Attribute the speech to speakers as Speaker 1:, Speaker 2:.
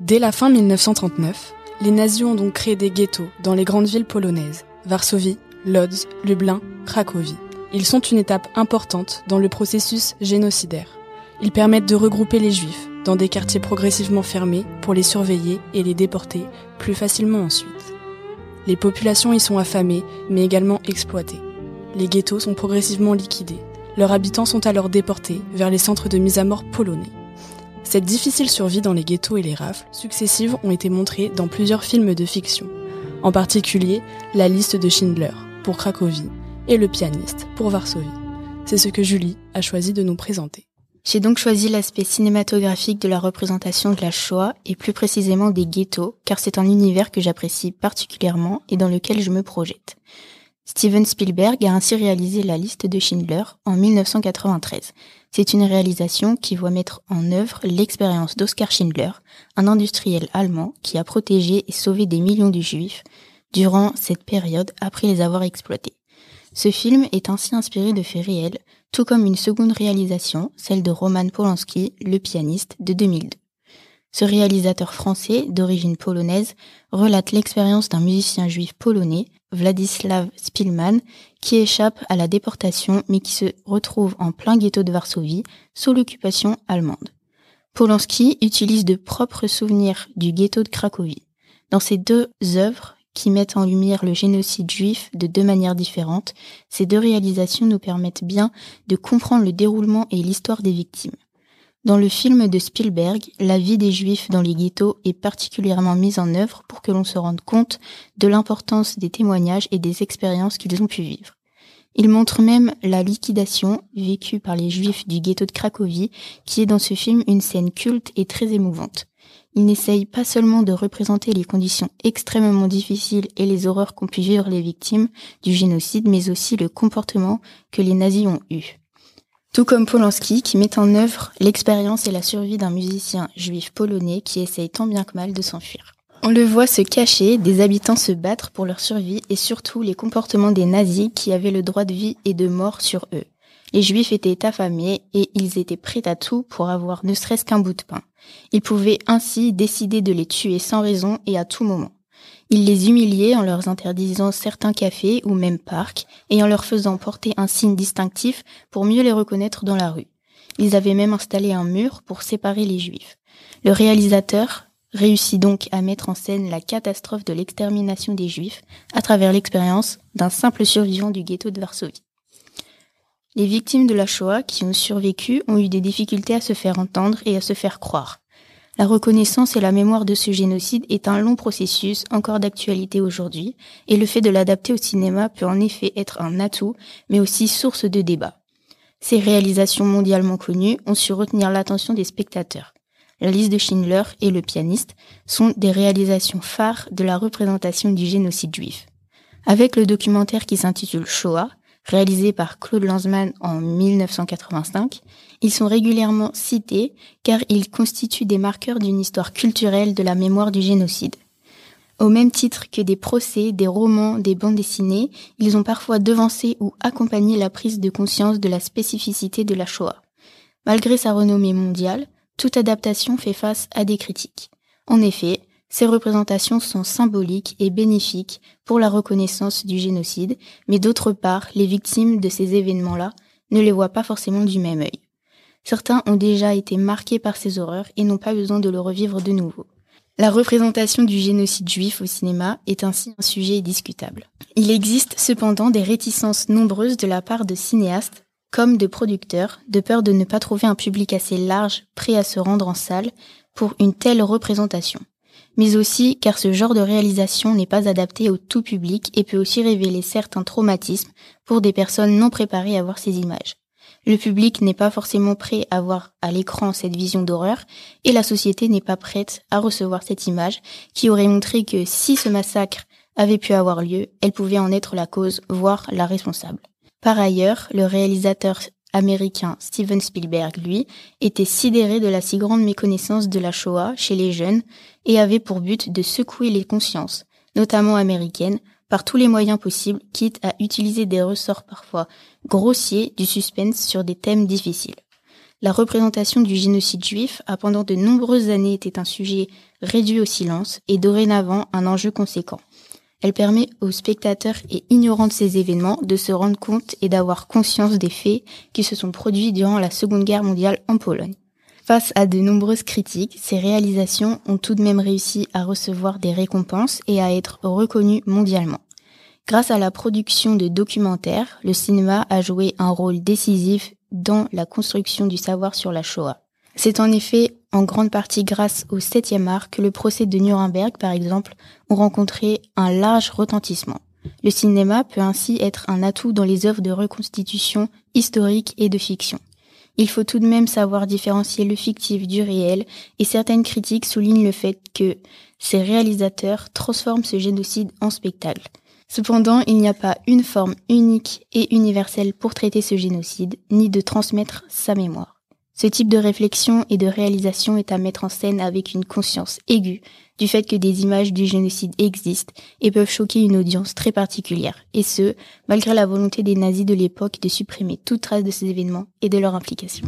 Speaker 1: Dès la fin 1939, les nazis ont donc créé des ghettos dans les grandes villes polonaises, Varsovie, Lodz, Lublin, Cracovie. Ils sont une étape importante dans le processus génocidaire. Ils permettent de regrouper les juifs dans des quartiers progressivement fermés pour les surveiller et les déporter plus facilement ensuite. Les populations y sont affamées mais également exploitées. Les ghettos sont progressivement liquidés. Leurs habitants sont alors déportés vers les centres de mise à mort polonais. Cette difficile survie dans les ghettos et les rafles successives ont été montrées dans plusieurs films de fiction, en particulier La liste de Schindler pour Cracovie et Le pianiste pour Varsovie. C'est ce que Julie a choisi de nous présenter.
Speaker 2: J'ai donc choisi l'aspect cinématographique de la représentation de la Shoah et plus précisément des ghettos, car c'est un univers que j'apprécie particulièrement et dans lequel je me projette. Steven Spielberg a ainsi réalisé la liste de Schindler en 1993. C'est une réalisation qui voit mettre en œuvre l'expérience d'Oskar Schindler, un industriel allemand qui a protégé et sauvé des millions de juifs durant cette période après les avoir exploités. Ce film est ainsi inspiré de faits réels, tout comme une seconde réalisation, celle de Roman Polanski, le pianiste, de 2002. Ce réalisateur français, d'origine polonaise, relate l'expérience d'un musicien juif polonais, Vladislav Spilman, qui échappe à la déportation mais qui se retrouve en plein ghetto de Varsovie, sous l'occupation allemande. Polanski utilise de propres souvenirs du ghetto de Cracovie. Dans ces deux œuvres, qui mettent en lumière le génocide juif de deux manières différentes, ces deux réalisations nous permettent bien de comprendre le déroulement et l'histoire des victimes. Dans le film de Spielberg, la vie des juifs dans les ghettos est particulièrement mise en œuvre pour que l'on se rende compte de l'importance des témoignages et des expériences qu'ils ont pu vivre. Il montre même la liquidation vécue par les juifs du ghetto de Cracovie, qui est dans ce film une scène culte et très émouvante. Il n'essaye pas seulement de représenter les conditions extrêmement difficiles et les horreurs qu'ont pu vivre les victimes du génocide, mais aussi le comportement que les nazis ont eu. Tout comme Polanski, qui met en œuvre l'expérience et la survie d'un musicien juif polonais qui essaye tant bien que mal de s'enfuir. On le voit se cacher, des habitants se battre pour leur survie et surtout les comportements des nazis qui avaient le droit de vie et de mort sur eux. Les juifs étaient affamés et ils étaient prêts à tout pour avoir ne serait-ce qu'un bout de pain. Ils pouvaient ainsi décider de les tuer sans raison et à tout moment. Ils les humiliaient en leur interdisant certains cafés ou même parcs et en leur faisant porter un signe distinctif pour mieux les reconnaître dans la rue. Ils avaient même installé un mur pour séparer les juifs. Le réalisateur réussit donc à mettre en scène la catastrophe de l'extermination des juifs à travers l'expérience d'un simple survivant du ghetto de Varsovie. Les victimes de la Shoah qui ont survécu ont eu des difficultés à se faire entendre et à se faire croire. La reconnaissance et la mémoire de ce génocide est un long processus encore d'actualité aujourd'hui, et le fait de l'adapter au cinéma peut en effet être un atout, mais aussi source de débat. Ces réalisations mondialement connues ont su retenir l'attention des spectateurs. La liste de Schindler et Le pianiste sont des réalisations phares de la représentation du génocide juif. Avec le documentaire qui s'intitule Shoah, réalisé par Claude Lanzmann en 1985, ils sont régulièrement cités car ils constituent des marqueurs d'une histoire culturelle de la mémoire du génocide. Au même titre que des procès, des romans, des bandes dessinées, ils ont parfois devancé ou accompagné la prise de conscience de la spécificité de la Shoah. Malgré sa renommée mondiale, toute adaptation fait face à des critiques. En effet, ces représentations sont symboliques et bénéfiques pour la reconnaissance du génocide, mais d'autre part, les victimes de ces événements-là ne les voient pas forcément du même œil. Certains ont déjà été marqués par ces horreurs et n'ont pas besoin de le revivre de nouveau. La représentation du génocide juif au cinéma est ainsi un sujet discutable. Il existe cependant des réticences nombreuses de la part de cinéastes comme de producteurs, de peur de ne pas trouver un public assez large prêt à se rendre en salle pour une telle représentation mais aussi car ce genre de réalisation n'est pas adapté au tout public et peut aussi révéler certains traumatismes pour des personnes non préparées à voir ces images. Le public n'est pas forcément prêt à voir à l'écran cette vision d'horreur et la société n'est pas prête à recevoir cette image qui aurait montré que si ce massacre avait pu avoir lieu, elle pouvait en être la cause, voire la responsable. Par ailleurs, le réalisateur américain Steven Spielberg, lui, était sidéré de la si grande méconnaissance de la Shoah chez les jeunes et avait pour but de secouer les consciences, notamment américaines, par tous les moyens possibles, quitte à utiliser des ressorts parfois grossiers du suspense sur des thèmes difficiles. La représentation du génocide juif a pendant de nombreuses années été un sujet réduit au silence et dorénavant un enjeu conséquent. Elle permet aux spectateurs et ignorants de ces événements de se rendre compte et d'avoir conscience des faits qui se sont produits durant la Seconde Guerre mondiale en Pologne. Face à de nombreuses critiques, ces réalisations ont tout de même réussi à recevoir des récompenses et à être reconnues mondialement. Grâce à la production de documentaires, le cinéma a joué un rôle décisif dans la construction du savoir sur la Shoah. C'est en effet en grande partie grâce au 7e art que le procès de Nuremberg, par exemple, ont rencontré un large retentissement. Le cinéma peut ainsi être un atout dans les œuvres de reconstitution historique et de fiction. Il faut tout de même savoir différencier le fictif du réel et certaines critiques soulignent le fait que ces réalisateurs transforment ce génocide en spectacle. Cependant, il n'y a pas une forme unique et universelle pour traiter ce génocide, ni de transmettre sa mémoire. Ce type de réflexion et de réalisation est à mettre en scène avec une conscience aiguë du fait que des images du génocide existent et peuvent choquer une audience très particulière, et ce, malgré la volonté des nazis de l'époque de supprimer toute trace de ces événements et de leur implication.